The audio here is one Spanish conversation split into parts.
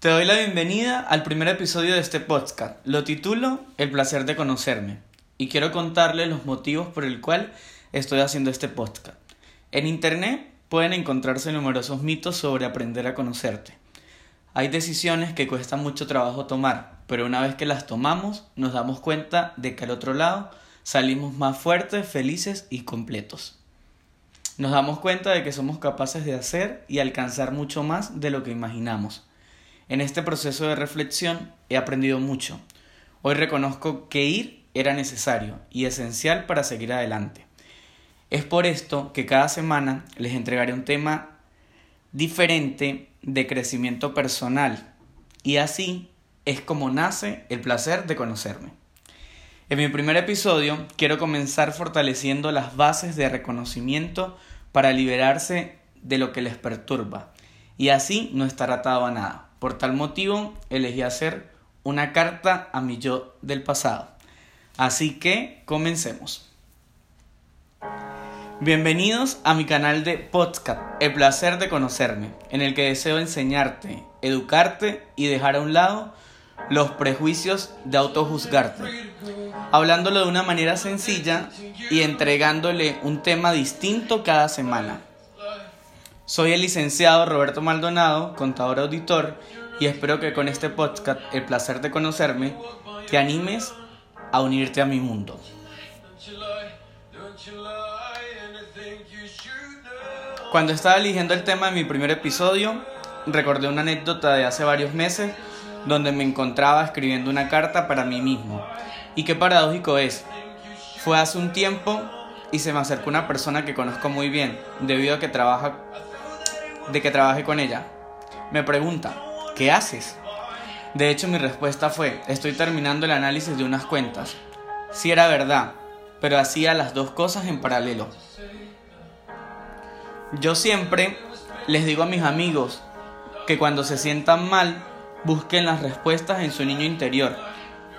Te doy la bienvenida al primer episodio de este podcast. Lo titulo El placer de conocerme y quiero contarle los motivos por el cual estoy haciendo este podcast. En internet pueden encontrarse numerosos mitos sobre aprender a conocerte. Hay decisiones que cuestan mucho trabajo tomar, pero una vez que las tomamos nos damos cuenta de que al otro lado salimos más fuertes, felices y completos. Nos damos cuenta de que somos capaces de hacer y alcanzar mucho más de lo que imaginamos. En este proceso de reflexión he aprendido mucho. Hoy reconozco que ir era necesario y esencial para seguir adelante. Es por esto que cada semana les entregaré un tema diferente de crecimiento personal y así es como nace el placer de conocerme. En mi primer episodio quiero comenzar fortaleciendo las bases de reconocimiento para liberarse de lo que les perturba y así no estar atado a nada. Por tal motivo elegí hacer una carta a mi yo del pasado. Así que comencemos. Bienvenidos a mi canal de podcast, El placer de conocerme, en el que deseo enseñarte, educarte y dejar a un lado los prejuicios de autojuzgarte, hablándolo de una manera sencilla y entregándole un tema distinto cada semana. Soy el licenciado Roberto Maldonado, contador auditor, y espero que con este podcast, El placer de conocerme, te animes a unirte a mi mundo. Cuando estaba eligiendo el tema de mi primer episodio, recordé una anécdota de hace varios meses donde me encontraba escribiendo una carta para mí mismo. Y qué paradójico es. Fue hace un tiempo y se me acercó una persona que conozco muy bien, debido a que trabaja de que trabajé con ella. Me pregunta, ¿qué haces? De hecho, mi respuesta fue, estoy terminando el análisis de unas cuentas. Sí era verdad, pero hacía las dos cosas en paralelo. Yo siempre les digo a mis amigos que cuando se sientan mal, busquen las respuestas en su niño interior.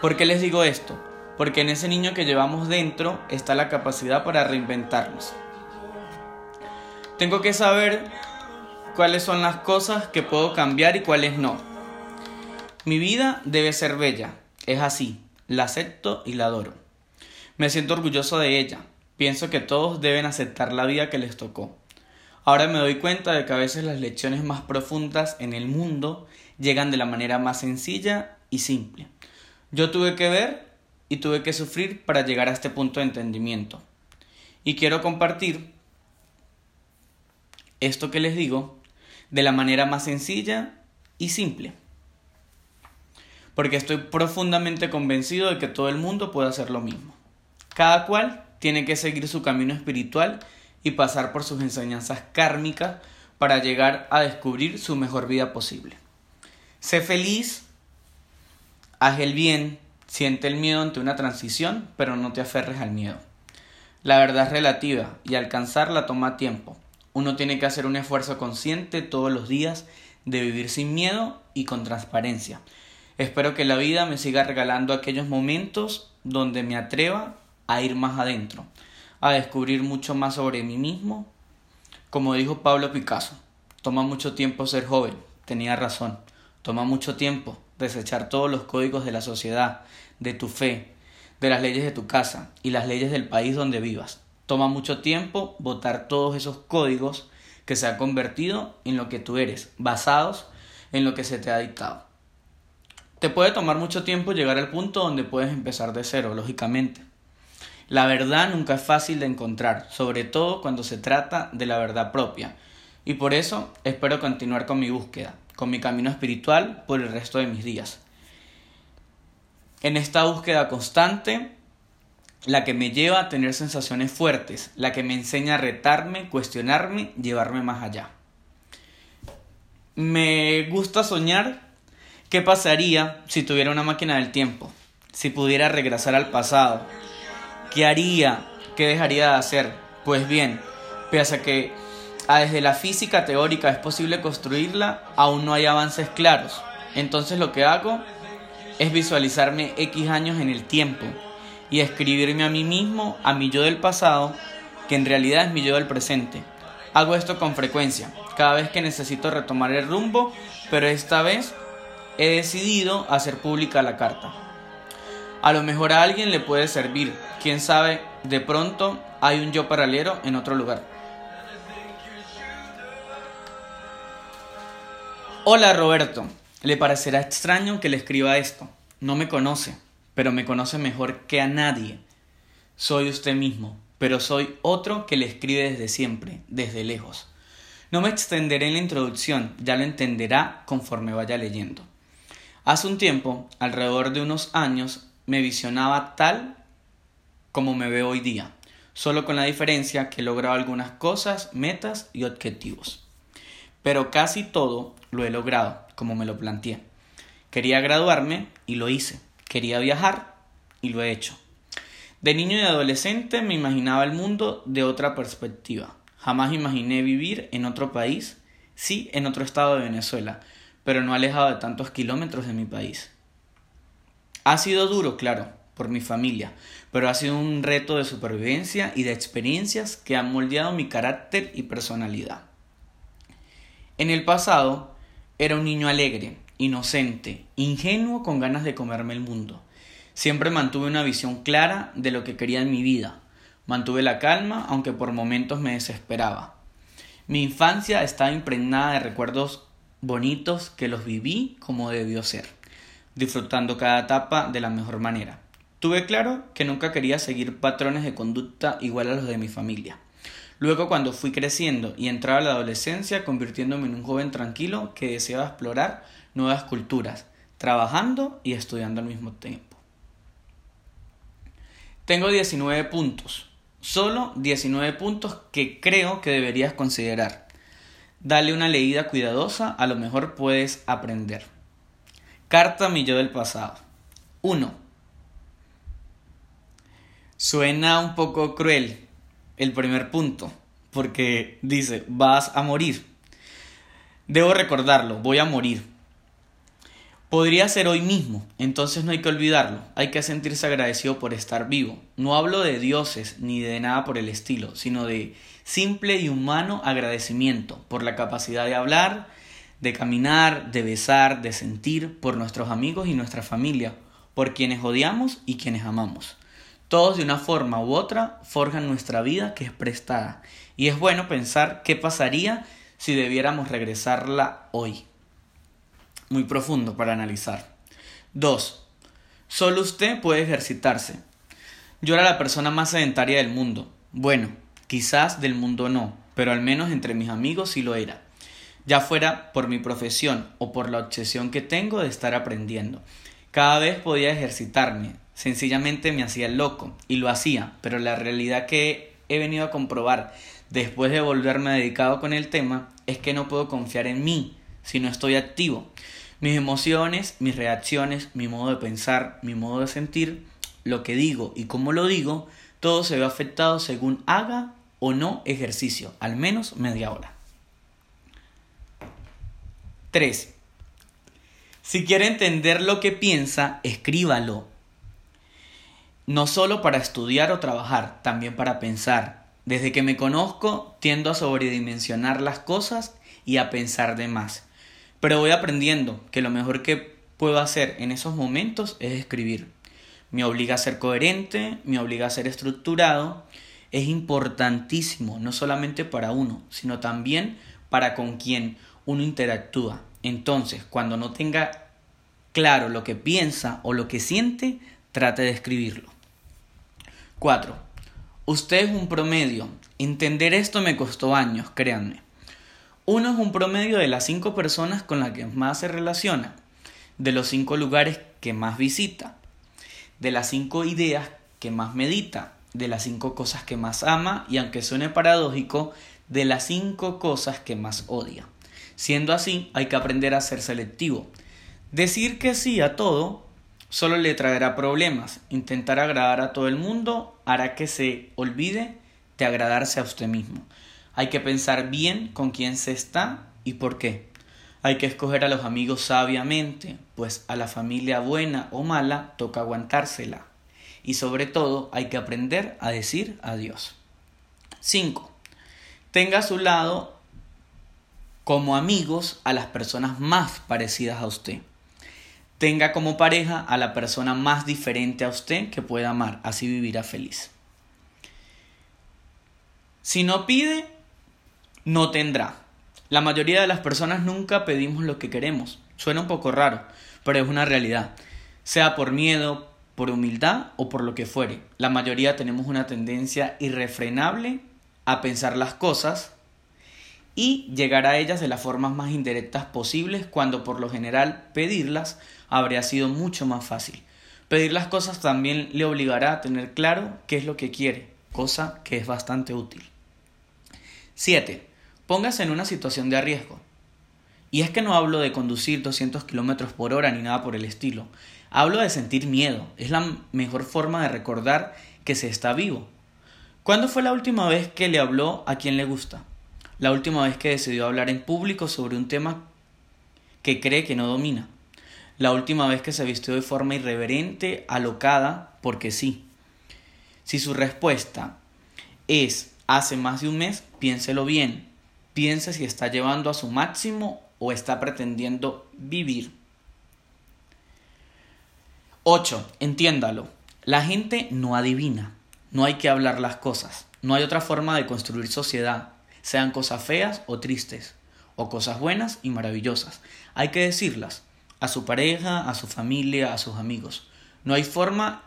¿Por qué les digo esto? Porque en ese niño que llevamos dentro está la capacidad para reinventarnos. Tengo que saber cuáles son las cosas que puedo cambiar y cuáles no. Mi vida debe ser bella, es así, la acepto y la adoro. Me siento orgulloso de ella, pienso que todos deben aceptar la vida que les tocó. Ahora me doy cuenta de que a veces las lecciones más profundas en el mundo llegan de la manera más sencilla y simple. Yo tuve que ver y tuve que sufrir para llegar a este punto de entendimiento. Y quiero compartir esto que les digo de la manera más sencilla y simple. Porque estoy profundamente convencido de que todo el mundo puede hacer lo mismo. Cada cual tiene que seguir su camino espiritual y pasar por sus enseñanzas kármicas para llegar a descubrir su mejor vida posible. Sé feliz, haz el bien, siente el miedo ante una transición, pero no te aferres al miedo. La verdad es relativa y alcanzarla toma tiempo. Uno tiene que hacer un esfuerzo consciente todos los días de vivir sin miedo y con transparencia. Espero que la vida me siga regalando aquellos momentos donde me atreva a ir más adentro, a descubrir mucho más sobre mí mismo. Como dijo Pablo Picasso, toma mucho tiempo ser joven, tenía razón. Toma mucho tiempo desechar todos los códigos de la sociedad, de tu fe, de las leyes de tu casa y las leyes del país donde vivas. Toma mucho tiempo votar todos esos códigos que se han convertido en lo que tú eres, basados en lo que se te ha dictado. Te puede tomar mucho tiempo llegar al punto donde puedes empezar de cero, lógicamente. La verdad nunca es fácil de encontrar, sobre todo cuando se trata de la verdad propia, y por eso espero continuar con mi búsqueda con mi camino espiritual por el resto de mis días. En esta búsqueda constante, la que me lleva a tener sensaciones fuertes, la que me enseña a retarme, cuestionarme, llevarme más allá. Me gusta soñar qué pasaría si tuviera una máquina del tiempo, si pudiera regresar al pasado, qué haría, qué dejaría de hacer. Pues bien, pese a que a desde la física teórica es posible construirla, aún no hay avances claros. Entonces lo que hago es visualizarme X años en el tiempo y escribirme a mí mismo, a mi yo del pasado, que en realidad es mi yo del presente. Hago esto con frecuencia, cada vez que necesito retomar el rumbo, pero esta vez he decidido hacer pública la carta. A lo mejor a alguien le puede servir, quién sabe, de pronto hay un yo paralelo en otro lugar. Hola Roberto, le parecerá extraño que le escriba esto. No me conoce, pero me conoce mejor que a nadie. Soy usted mismo, pero soy otro que le escribe desde siempre, desde lejos. No me extenderé en la introducción, ya lo entenderá conforme vaya leyendo. Hace un tiempo, alrededor de unos años, me visionaba tal como me veo hoy día, solo con la diferencia que he logrado algunas cosas, metas y objetivos. Pero casi todo lo he logrado, como me lo planteé. Quería graduarme y lo hice. Quería viajar y lo he hecho. De niño y adolescente me imaginaba el mundo de otra perspectiva. Jamás imaginé vivir en otro país, sí en otro estado de Venezuela, pero no alejado de tantos kilómetros de mi país. Ha sido duro, claro, por mi familia, pero ha sido un reto de supervivencia y de experiencias que han moldeado mi carácter y personalidad. En el pasado era un niño alegre, inocente, ingenuo con ganas de comerme el mundo. Siempre mantuve una visión clara de lo que quería en mi vida. Mantuve la calma, aunque por momentos me desesperaba. Mi infancia estaba impregnada de recuerdos bonitos que los viví como debió ser, disfrutando cada etapa de la mejor manera. Tuve claro que nunca quería seguir patrones de conducta igual a los de mi familia. Luego cuando fui creciendo y entraba a la adolescencia, convirtiéndome en un joven tranquilo que deseaba explorar nuevas culturas, trabajando y estudiando al mismo tiempo. Tengo 19 puntos, solo 19 puntos que creo que deberías considerar. Dale una leída cuidadosa, a lo mejor puedes aprender. Carta a del pasado. 1. Suena un poco cruel, el primer punto, porque dice, vas a morir. Debo recordarlo, voy a morir. Podría ser hoy mismo, entonces no hay que olvidarlo, hay que sentirse agradecido por estar vivo. No hablo de dioses ni de nada por el estilo, sino de simple y humano agradecimiento por la capacidad de hablar, de caminar, de besar, de sentir, por nuestros amigos y nuestra familia, por quienes odiamos y quienes amamos. Todos de una forma u otra forjan nuestra vida que es prestada, y es bueno pensar qué pasaría si debiéramos regresarla hoy. Muy profundo para analizar. 2. Solo usted puede ejercitarse. Yo era la persona más sedentaria del mundo. Bueno, quizás del mundo no, pero al menos entre mis amigos sí lo era. Ya fuera por mi profesión o por la obsesión que tengo de estar aprendiendo. Cada vez podía ejercitarme, sencillamente me hacía loco y lo hacía, pero la realidad que he venido a comprobar después de volverme dedicado con el tema es que no puedo confiar en mí si no estoy activo. Mis emociones, mis reacciones, mi modo de pensar, mi modo de sentir, lo que digo y cómo lo digo, todo se ve afectado según haga o no ejercicio, al menos media hora. 3. Si quiere entender lo que piensa, escríbalo no solo para estudiar o trabajar, también para pensar. Desde que me conozco, tiendo a sobredimensionar las cosas y a pensar de más. Pero voy aprendiendo que lo mejor que puedo hacer en esos momentos es escribir. Me obliga a ser coherente, me obliga a ser estructurado. Es importantísimo, no solamente para uno, sino también para con quien uno interactúa. Entonces, cuando no tenga claro lo que piensa o lo que siente, trate de escribirlo. 4. Usted es un promedio. Entender esto me costó años, créanme. Uno es un promedio de las cinco personas con las que más se relaciona, de los cinco lugares que más visita, de las cinco ideas que más medita, de las cinco cosas que más ama y aunque suene paradójico, de las cinco cosas que más odia. Siendo así, hay que aprender a ser selectivo. Decir que sí a todo solo le traerá problemas. Intentar agradar a todo el mundo hará que se olvide de agradarse a usted mismo. Hay que pensar bien con quién se está y por qué. Hay que escoger a los amigos sabiamente, pues a la familia buena o mala toca aguantársela. Y sobre todo hay que aprender a decir adiós. 5. Tenga a su lado como amigos a las personas más parecidas a usted. Tenga como pareja a la persona más diferente a usted que pueda amar, así vivirá feliz. Si no pide, no tendrá. La mayoría de las personas nunca pedimos lo que queremos. Suena un poco raro, pero es una realidad. Sea por miedo, por humildad o por lo que fuere. La mayoría tenemos una tendencia irrefrenable a pensar las cosas y llegar a ellas de las formas más indirectas posibles cuando por lo general pedirlas habría sido mucho más fácil. Pedir las cosas también le obligará a tener claro qué es lo que quiere, cosa que es bastante útil. 7. Póngase en una situación de riesgo. Y es que no hablo de conducir 200 km por hora ni nada por el estilo. Hablo de sentir miedo. Es la mejor forma de recordar que se está vivo. ¿Cuándo fue la última vez que le habló a quien le gusta? La última vez que decidió hablar en público sobre un tema que cree que no domina la última vez que se vistió de forma irreverente, alocada, porque sí. Si su respuesta es hace más de un mes, piénselo bien. Piense si está llevando a su máximo o está pretendiendo vivir. 8. Entiéndalo. La gente no adivina. No hay que hablar las cosas. No hay otra forma de construir sociedad, sean cosas feas o tristes, o cosas buenas y maravillosas. Hay que decirlas a su pareja, a su familia, a sus amigos. No hay forma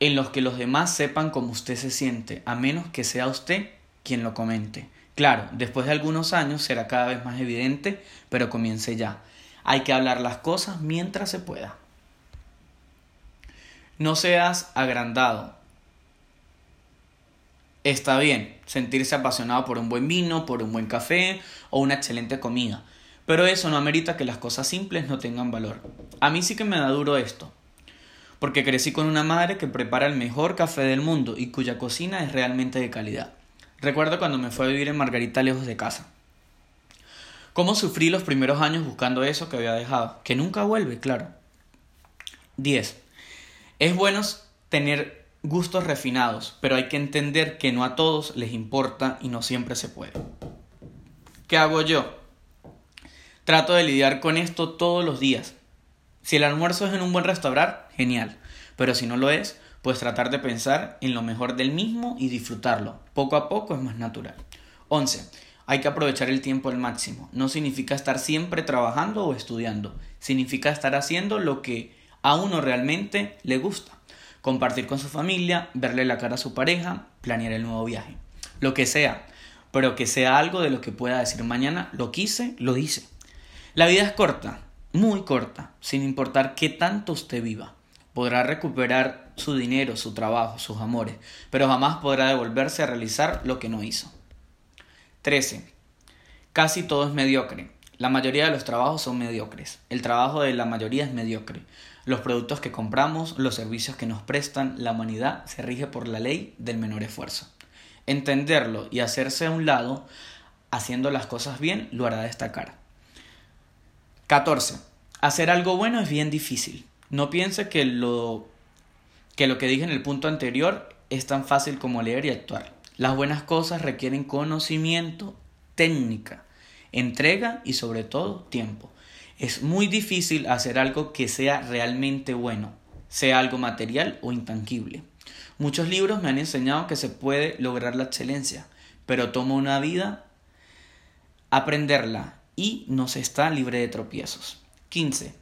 en los que los demás sepan cómo usted se siente, a menos que sea usted quien lo comente. Claro, después de algunos años será cada vez más evidente, pero comience ya. Hay que hablar las cosas mientras se pueda. No seas agrandado. Está bien sentirse apasionado por un buen vino, por un buen café o una excelente comida, pero eso no amerita que las cosas simples no tengan valor. A mí sí que me da duro esto, porque crecí con una madre que prepara el mejor café del mundo y cuya cocina es realmente de calidad. Recuerdo cuando me fue a vivir en Margarita lejos de casa. Cómo sufrí los primeros años buscando eso que había dejado, que nunca vuelve, claro. 10. Es bueno tener gustos refinados, pero hay que entender que no a todos les importa y no siempre se puede. ¿Qué hago yo? Trato de lidiar con esto todos los días. Si el almuerzo es en un buen restaurante, genial. Pero si no lo es, pues tratar de pensar en lo mejor del mismo y disfrutarlo. Poco a poco es más natural. 11. Hay que aprovechar el tiempo al máximo. No significa estar siempre trabajando o estudiando. Significa estar haciendo lo que a uno realmente le gusta. Compartir con su familia, verle la cara a su pareja, planear el nuevo viaje. Lo que sea, pero que sea algo de lo que pueda decir mañana, lo quise, lo hice. La vida es corta, muy corta, sin importar qué tanto usted viva. Podrá recuperar su dinero, su trabajo, sus amores, pero jamás podrá devolverse a realizar lo que no hizo. 13. Casi todo es mediocre. La mayoría de los trabajos son mediocres. El trabajo de la mayoría es mediocre. Los productos que compramos, los servicios que nos prestan, la humanidad se rige por la ley del menor esfuerzo. Entenderlo y hacerse a un lado, haciendo las cosas bien, lo hará destacar. 14. Hacer algo bueno es bien difícil. No piense que lo que lo que dije en el punto anterior es tan fácil como leer y actuar. Las buenas cosas requieren conocimiento, técnica, entrega y sobre todo tiempo. Es muy difícil hacer algo que sea realmente bueno, sea algo material o intangible. Muchos libros me han enseñado que se puede lograr la excelencia, pero toma una vida aprenderla y no se está libre de tropiezos. 15.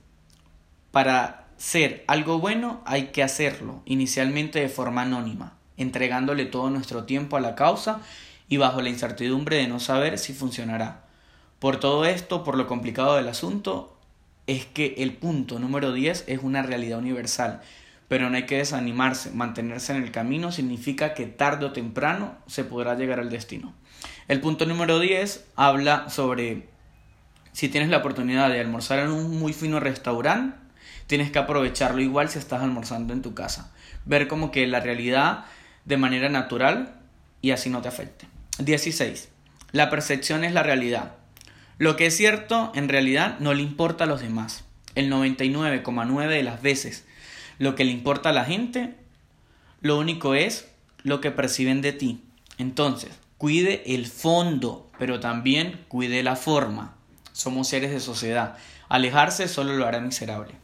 Para ser algo bueno hay que hacerlo, inicialmente de forma anónima, entregándole todo nuestro tiempo a la causa y bajo la incertidumbre de no saber si funcionará. Por todo esto, por lo complicado del asunto, es que el punto número 10 es una realidad universal, pero no hay que desanimarse, mantenerse en el camino significa que tarde o temprano se podrá llegar al destino. El punto número 10 habla sobre si tienes la oportunidad de almorzar en un muy fino restaurante, tienes que aprovecharlo igual si estás almorzando en tu casa. Ver como que la realidad de manera natural y así no te afecte. 16. La percepción es la realidad. Lo que es cierto en realidad no le importa a los demás. El 99,9 de las veces lo que le importa a la gente, lo único es lo que perciben de ti. Entonces, cuide el fondo, pero también cuide la forma. Somos seres de sociedad. Alejarse solo lo hará miserable.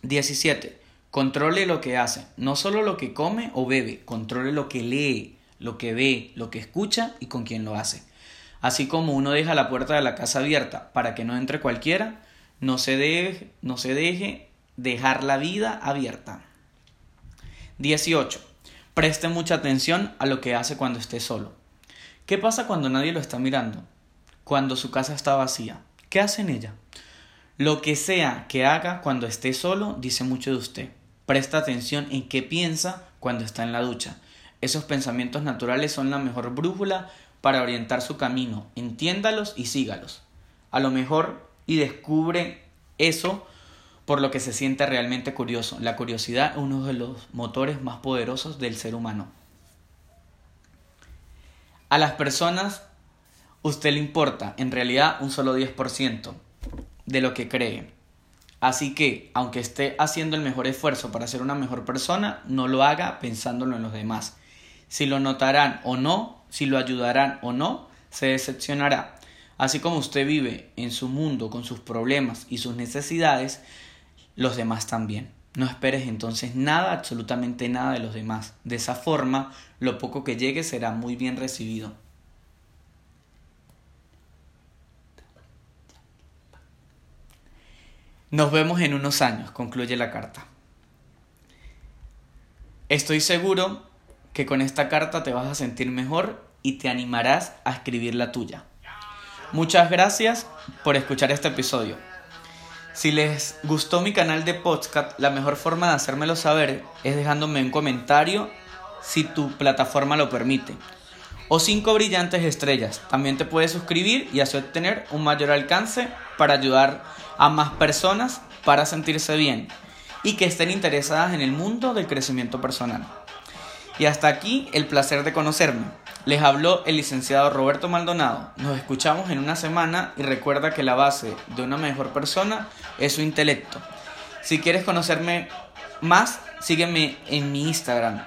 17. Controle lo que hace, no solo lo que come o bebe, controle lo que lee, lo que ve, lo que escucha y con quién lo hace. Así como uno deja la puerta de la casa abierta para que no entre cualquiera, no se deje, no se deje dejar la vida abierta. 18. Preste mucha atención a lo que hace cuando esté solo. ¿Qué pasa cuando nadie lo está mirando? Cuando su casa está vacía. ¿Qué hace en ella? Lo que sea que haga cuando esté solo dice mucho de usted. Presta atención en qué piensa cuando está en la ducha. Esos pensamientos naturales son la mejor brújula para orientar su camino. Entiéndalos y sígalos. A lo mejor y descubre eso por lo que se siente realmente curioso. La curiosidad es uno de los motores más poderosos del ser humano. A las personas usted le importa en realidad un solo 10% de lo que cree. Así que, aunque esté haciendo el mejor esfuerzo para ser una mejor persona, no lo haga pensándolo en los demás. Si lo notarán o no, si lo ayudarán o no, se decepcionará. Así como usted vive en su mundo con sus problemas y sus necesidades, los demás también. No esperes entonces nada, absolutamente nada de los demás. De esa forma, lo poco que llegue será muy bien recibido. Nos vemos en unos años, concluye la carta. Estoy seguro que con esta carta te vas a sentir mejor y te animarás a escribir la tuya. Muchas gracias por escuchar este episodio. Si les gustó mi canal de podcast, la mejor forma de hacérmelo saber es dejándome un comentario si tu plataforma lo permite. O cinco brillantes estrellas. También te puedes suscribir y así obtener un mayor alcance para ayudar a más personas para sentirse bien y que estén interesadas en el mundo del crecimiento personal. Y hasta aquí el placer de conocerme. Les habló el licenciado Roberto Maldonado. Nos escuchamos en una semana y recuerda que la base de una mejor persona es su intelecto. Si quieres conocerme más, sígueme en mi Instagram,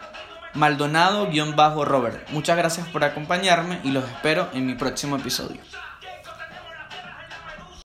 Maldonado-Robert. Muchas gracias por acompañarme y los espero en mi próximo episodio.